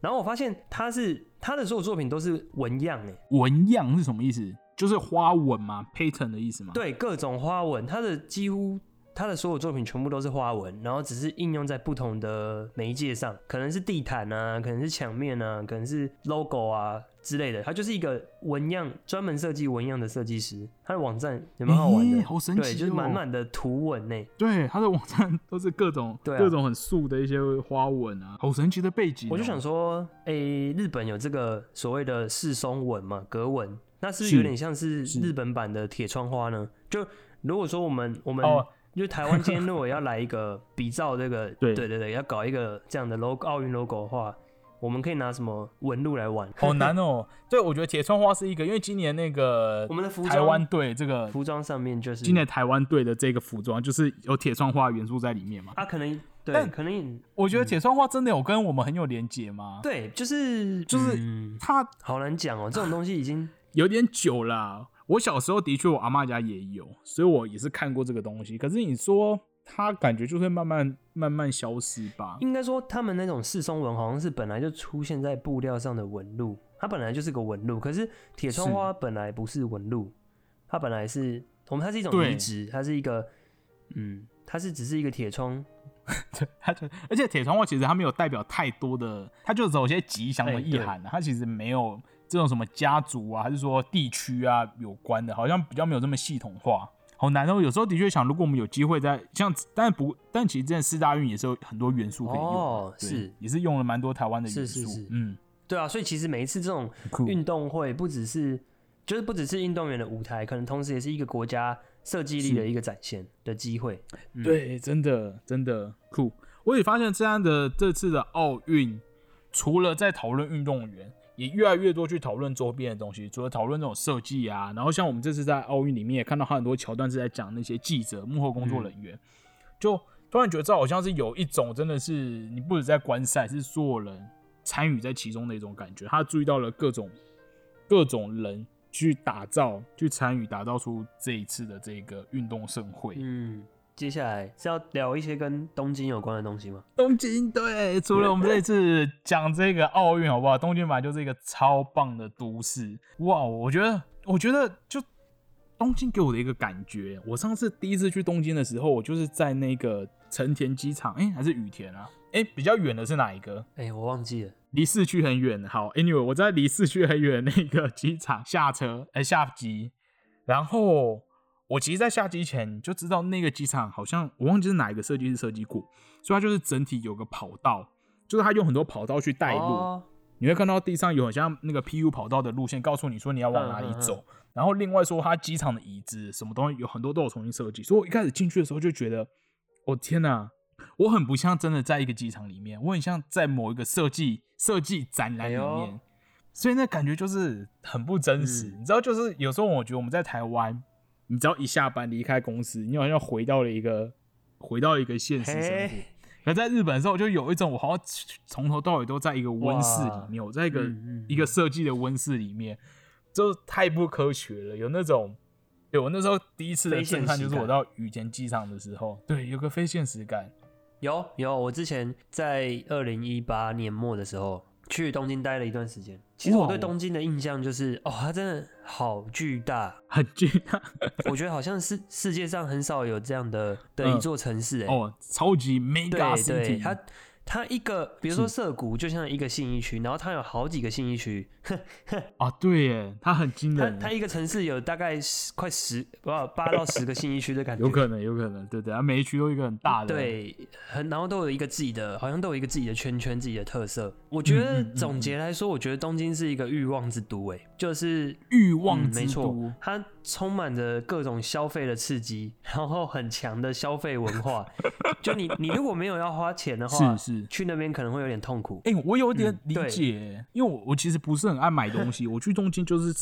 然后我发现他是他的所有作品都是纹样哎，纹样是什么意思？就是花纹嘛，pattern 的意思嘛。，对，各种花纹，他的几乎他的所有作品全部都是花纹，然后只是应用在不同的媒介上，可能是地毯啊，可能是墙面啊，可能是 logo 啊之类的。他就是一个纹样专门设计纹样的设计师，他的网站也蛮好玩的，诶好神奇对，就是哦满满的图文呢。对，他的网站都是各种、[LAUGHS] 各种很素的一些花纹啊，好神奇的背景哦、我就想说，诶、日本有这个所谓的四松纹嘛，格纹，那是不是是有点像是是日本版的铁窗花呢？就如果说我们我们、哦 [LAUGHS] 就台湾今天如果要来一个比照这个，[LAUGHS] 对对对对，要搞一个这样的 logo 奥运 logo 的话，我们可以拿什么纹路来玩？好难哦。[LAUGHS] 对，我觉得铁窗花是一个，因为今年那个我们的服台湾队这个服装上面就是今年台湾队的这个服装就是有铁窗花元素在里面嘛。啊，可能对，但可能我觉得铁窗花真的有跟我们很有连结吗？，对，就是就是嗯它好难讲哦，[SIGHS] 这种东西已经有点久了。我小时候的确，我阿妈家也有，所以我也是看过这个东西。可是你说它感觉就会慢慢慢慢消失吧？应该说，他们那种四松纹好像是本来就出现在布料上的纹路，它本来就是个纹路。可是铁窗花本来不是纹路，它本来是我们它是一种对移植，它是一个嗯，它是只是一个铁窗，[LAUGHS] 它就而且铁窗花其实它没有代表太多的，它就只有一些吉祥的哎意涵、啊，它其实没有这种什么家族啊，还是说地区啊有关的，好像比较没有这么系统化。好难哦，有时候的确想，如果我们有机会在像，但不，但其实之前四大运也是有很多元素可以用的，对哦是。也是用了蛮多台湾的元素，是是是。嗯，对啊，所以其实每一次这种运动会，不只是就是不只是运动员的舞台，可能同时也是一个国家设计力的一个展现的机会。嗯。对，真的真的酷。我也发现这样的这次的奥运，除了在讨论运动员，也越来越多去讨论周边的东西，除了讨论这种设计啊，然后像我们这次在奥运里面也看到很多桥段是在讲那些记者、幕后工作人员，就突然觉得这好像是有一种真的是你不止在观赛，是所有人参与在其中的一种感觉。他注意到了各种各种人去打造、去参与，打造出这一次的这个运动盛会。嗯，接下来是要聊一些跟东京有关的东西吗？东京对，除了我们这次讲这个奥运好不好？东京本来就是一个超棒的都市，哇！我觉得，我觉得就东京给我的一个感觉，我上次第一次去东京的时候，我就是在那个成田机场，哎、还是羽田啊？哎、比较远的是哪一个？哎、我忘记了。离市区很远。好，anyway，我在离市区很远的那个机场下车，哎、下机，然后我其实，在下机前就知道那个机场好像我忘记是哪一个设计师设计过，所以它就是整体有个跑道，就是它用很多跑道去带路，哦你会看到地上有很像那个 PU 跑道的路线，告诉你说你要往哪里嗯嗯嗯走。然后另外说，它机场的椅子什么东西有很多都有重新设计，所以我一开始进去的时候就觉得，我、天哪，我很不像真的在一个机场里面，我很像在某一个设计设计展览里哎面，呦所以那感觉就是很不真实。嗯你知道，就是有时候我觉得我们在台湾，你只要一下班离开公司，你好像回到了一个回到一个现实生活嘿。可在日本的时候，我就有一种我好像从头到尾都在一个温室里面，我在一个、一个设计的温室里面，就太不科学了。有那种，对我那时候第一次的震撼，就是我到羽田机场的时候，对，有个非现实感。有有，我之前在二零一八年末的时候去东京待了一段时间。其实我对东京的印象就是，哦，它真的好巨大，很巨大。[LAUGHS] 我觉得好像是世界上很少有这样的的一嗯座城市、哎、哦，超级 mega 对 city，对，它它一个，比如说涩谷就像一个信义区，然后它有好几个信义区，[LAUGHS] 啊，对耶，它很惊人，它它一个城市有大概十快十不八到十个信义区的感觉，有可能，有可能，对对，它每一区都有一个很大的，，对，很然后都有一个自己的，好像都有一个自己的圈圈，自己的特色。我觉得总结来说，我觉得东京是一个欲望之都，哎，就是欲望之嗯没错，，它充满着各种消费的刺激，然后很强的消费文化。就你 [LAUGHS] 你如果没有要花钱的话，是是。去那边可能会有点痛苦。哎、我有点理解耶、因为我我其实不是很爱买东西，我去东京就是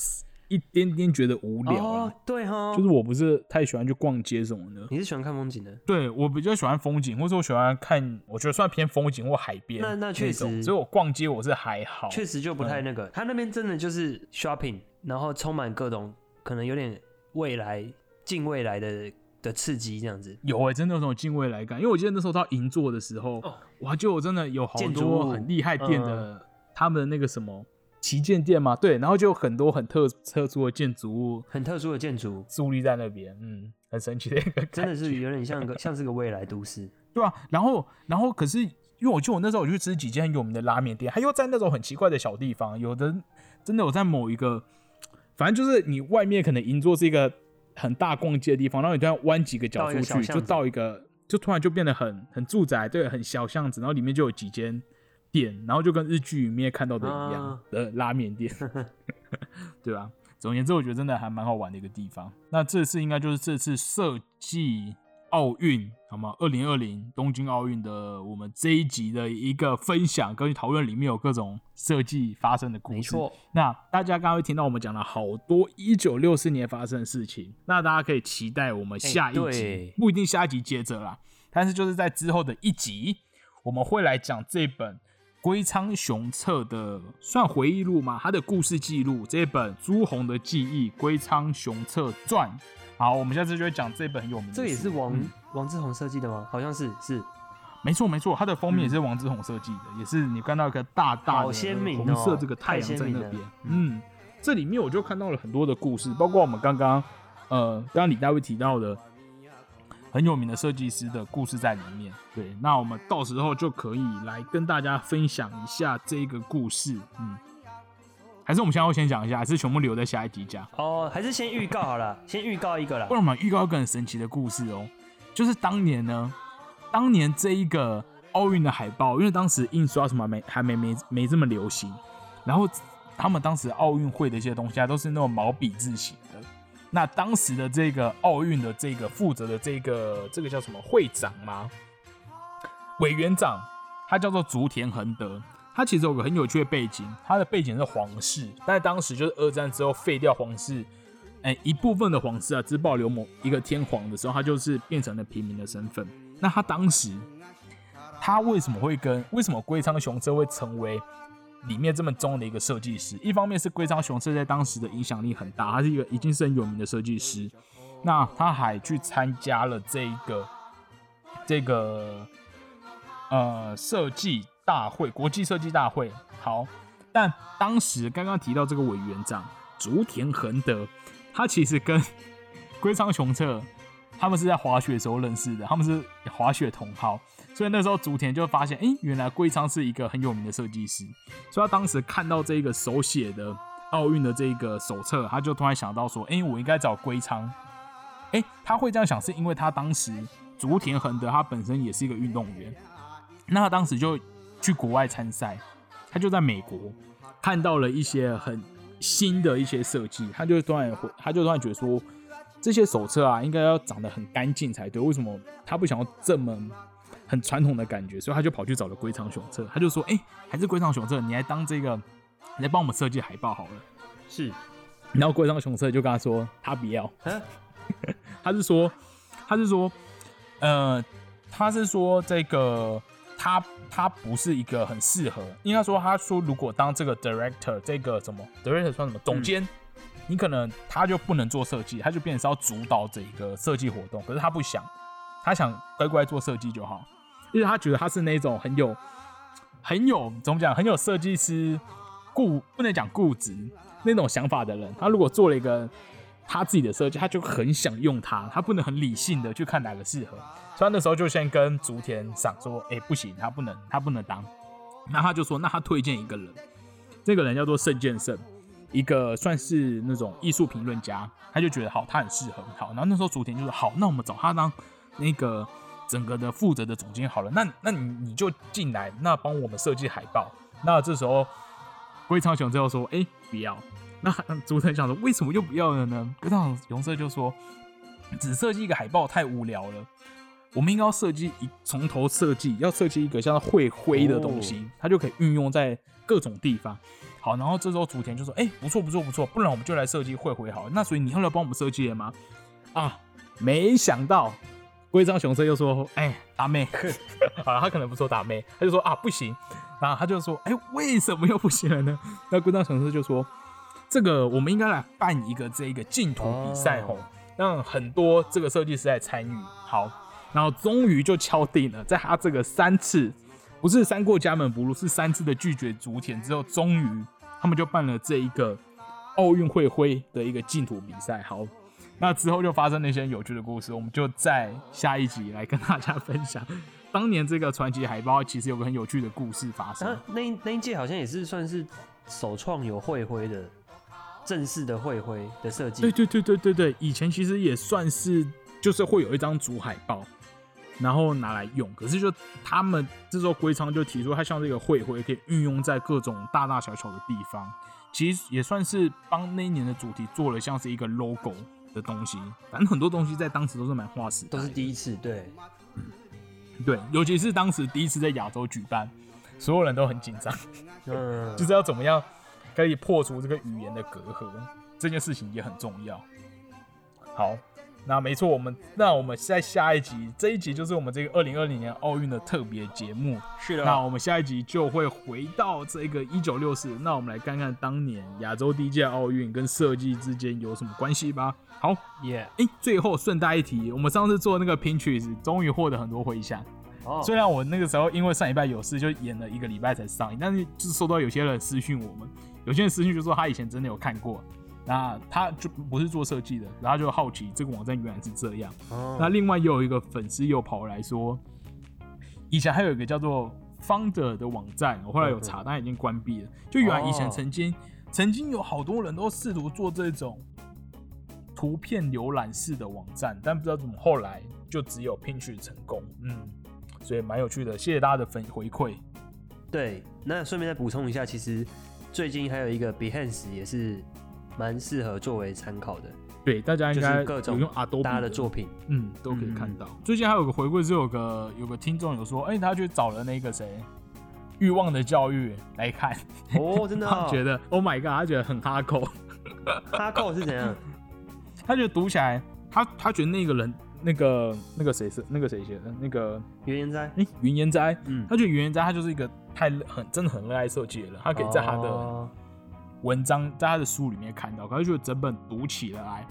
一点点觉得无聊啊哦，对哈，就是我不是太喜欢去逛街什么的。你是喜欢看风景的，对我比较喜欢风景，或者我喜欢看，我觉得算偏风景或海边那那确种实所以我逛街我是还好。确实就不太那个。他那边真的就是 shopping，然后充满各种可能有点未来近未来的的刺激这样子。有哎、真的有种近未来感，因为我记得那时候到银座的时候，哦哇，就真的有好多很厉害店的，他们的那个什么旗舰店吗？对，然后就有很多很特特殊的建筑物很特殊的建筑，伫立在那边，嗯，很神奇的一个，真的是有点像个像是个未来都市。[LAUGHS] 对啊，然后然后可是因为我记得我那时候我去吃几间很有名的拉面店，还又在那种很奇怪的小地方，有的真的有在某一个，反正就是你外面可能银座是一个很大逛街的地方，然后你突然弯几个角出去，就到一个，就突然就变得很很住宅，对，很小巷子，然后里面就有几间店，然后就跟日剧里面看到的一样啊的拉面店，[LAUGHS] 对吧、总而言之，我觉得真的还蛮好玩的一个地方。那这次应该就是这次设计奥运，好吗？二零二零东京奥运的我们这一集的一个分享跟讨论，里面有各种设计发生的故事。没错，那大家刚刚会听到我们讲了好多一九六四年发生的事情，那大家可以期待我们下一集，不一定下一集接着啦，但是就是在之后的一集，我们会来讲这本龟仓雄策的算回忆录吗？他的故事记录这本朱红的记忆《龟仓雄策传》。好，我们下次就会讲这本很有名的。这个也是王、嗯王志宏设计的吗？好像是是，没错没错，它的封面也是王志宏设计的，也是你看到一个大大好的鲜明哦红色这个太阳在那边。嗯，这里面我就看到了很多的故事，包括我们刚刚呃，刚刚李大卫提到的很有名的设计师的故事在里面。对，那我们到时候就可以来跟大家分享一下这个故事。嗯，还是我们现在要先讲一下，还是全部留在下一集讲？哦，还是先预告好了，先预告一个啦为。什么预告一个很神奇的故事哦？就是当年呢，当年这一个奥运的海报，因为当时印刷什么没还没没没这么流行，然后他们当时奥运会的一些东西啊，都是那种毛笔字型的。那当时的这个奥运的这个负责的这个这个叫什么会长吗？委员长，他叫做竹田恒德。他其实有个很有趣的背景，他的背景是皇室，但是当时就是二战之后废掉皇室，哎、一部分的皇室啊，只保留某一个天皇的时候，他就是变成了平民的身份。那他当时，他为什么会跟为什么龟仓雄策会成为里面这么重的一个设计师？一方面是龟仓雄策在当时的影响力很大，他是一个已经是很有名的设计师。那他还去参加了这个这个呃设计大会，国际设计大会。好，但当时刚刚提到这个委员长竹田恒德，他其实跟 [LAUGHS] 龟仓雄策他们是在滑雪时候认识的，他们是滑雪同好，所以那时候竹田就发现，哎、原来龟仓是一个很有名的设计师，所以他当时看到这个手写的奥运的这个手册，他就突然想到说，哎、我应该找龟仓。哎、他会这样想，是因为他当时竹田恒德他本身也是一个运动员，那他当时就去国外参赛，他就在美国看到了一些很新的一些设计，他就突然会，他就突然觉得说，这些手册啊，应该要长得很干净才对。为什么他不想要这么很传统的感觉？所以他就跑去找了龟仓雄策，他就说：“哎、还是龟仓雄策，你来当这个，你来帮我们设计海报好了。是，”然后龟仓雄策就跟他说：“他不要。啊，[LAUGHS] 他是说，他是说，呃，他是说这个他他不是一个很适合，应该说他说如果当这个 director 这个什么 director 算什么总监，你可能他就不能做设计，他就变成是要主导这个设计活动，可是他不想，他想乖乖做设计就好，因为他觉得他是那种很有很有怎么讲，很有设计师固不能讲固执那种想法的人，他如果做了一个他自己的设计，他就很想用它，他不能很理性的去看哪个适合，所以那时候就先跟竹田赏说，哎、不行，他不能，他不能当。那他就说，那他推荐一个人，这个人叫做盛健胜，一个算是那种艺术评论家，他就觉得好，他很适合，好。然后那时候竹田就说，好，那我们找他当那个整个的负责的总监好了，那那你你就进来，那帮我们设计海报。那这时候龟仓雄最后说，哎、不要。那嗯 [LAUGHS] 竹田想说，为什么又不要了呢？龟仓雄色就说，只设计一个海报太无聊了。我们应该要设计一从头设计，要设计一个像会灰的东西，它就可以运用在各种地方。好，然后这时候竹田就说：“哎、不错不错不错，不然我们就来设计会徽好了。那所以你要来帮我们设计了吗？”啊，没想到龟章雄色又说：“哎、打妹，[LAUGHS] 啊，他可能不说打妹，他就说啊不行。”然后他就说：“哎、为什么又不行了呢？”那龟章雄色就说：“这个我们应该来办一个这个净土比赛哦吼，让很多这个设计师来参与。”好。然后终于就敲定了，在他这个三次不是三过家门不入，是三次的拒绝竹田之后，终于他们就办了这一个奥运会徽的一个净土比赛。好，那之后就发生了一些有趣的故事，我们就在下一集来跟大家分享。当年这个传奇海报其实有个很有趣的故事发生。啊，那一那一届好像也是算是首创有会徽的正式的会徽的设计。对对对对对对，以前其实也算是就是会有一张主海报，然后拿来用。可是就他们这时候龟仓就提出，它像这个会徽可以运用在各种大大小小的地方，其实也算是帮那一年的主题做了像是一个 logo 的东西。反正很多东西在当时都是蛮划时的，都是第一次，对，对，尤其是当时第一次在亚洲举办，所有人都很紧张，嗯，[LAUGHS] 就是要怎么样可以破除这个语言的隔阂，这件事情也很重要。好，那没错，我们那我们在下一集，这一集就是我们这个二零二零年奥运的特别节目。是的那我们下一集就会回到这个一九六四，那我们来看看当年亚洲第一届奥运跟设计之间有什么关系吧。好，耶，哎、最后顺带一提，我们上次做那个 Pinterest 终于获得很多回响。哦，虽然我那个时候因为上礼拜有事，就演了一个礼拜才上映，但是就是收到有些人私讯我们，有些人私信就说他以前真的有看过，那他就不是做设计的，然后就好奇这个网站原来是这样。哦那另外又有一个粉丝又跑来说，以前还有一个叫做 Founder 的网站，我后来有查，但已经关闭了。就原来以前哦曾经、曾经有好多人都试图做这种图片浏览式的网站，但不知道怎么后来就只有 Pinterest 成功。嗯，所以蛮有趣的，谢谢大家的粉回馈。对，那顺便再补充一下，其实最近还有一个 Behance 也是蛮适合作为参考的，对，大家应就该是各种有用 Adobe 大家的作品。嗯，都可以嗯看到。最近还有个回馈是有个有个听众有说，哎、他去找了那个谁，欲望的教育来看，哦，真的、他哦，觉得 Oh my God，他觉得很哈扣，哈扣是怎样？[LAUGHS] 他觉得读起来，他他觉得那个人那个那个谁是那个谁写的，那个云烟斋，哎云岩斋，嗯，他觉得云岩斋他就是一个太很真的很热爱设计的人，他可以在他的哦。文章在他的书里面看到，可是觉得整本读起来，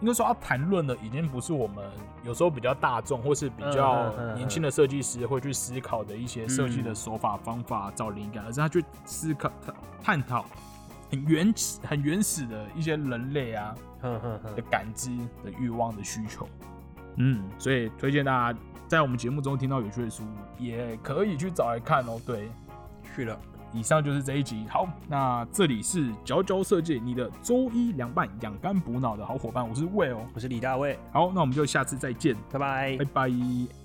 应该说他谈论的已经不是我们有时候比较大众或是比较年轻的设计师会去思考的一些设计的手法方法找灵感，而是他去思考探探讨很原始很原始的一些人类啊的感知的欲望的需求。嗯，所以推荐大家在我们节目中听到有趣的书，也可以去找来看哦。对，去了，以上就是这一集。好，那这里是佼佼设计，你的周一凉拌养肝补脑的好伙伴，我是 Will。我是李大卫，好，那我们就下次再见，拜拜拜。拜。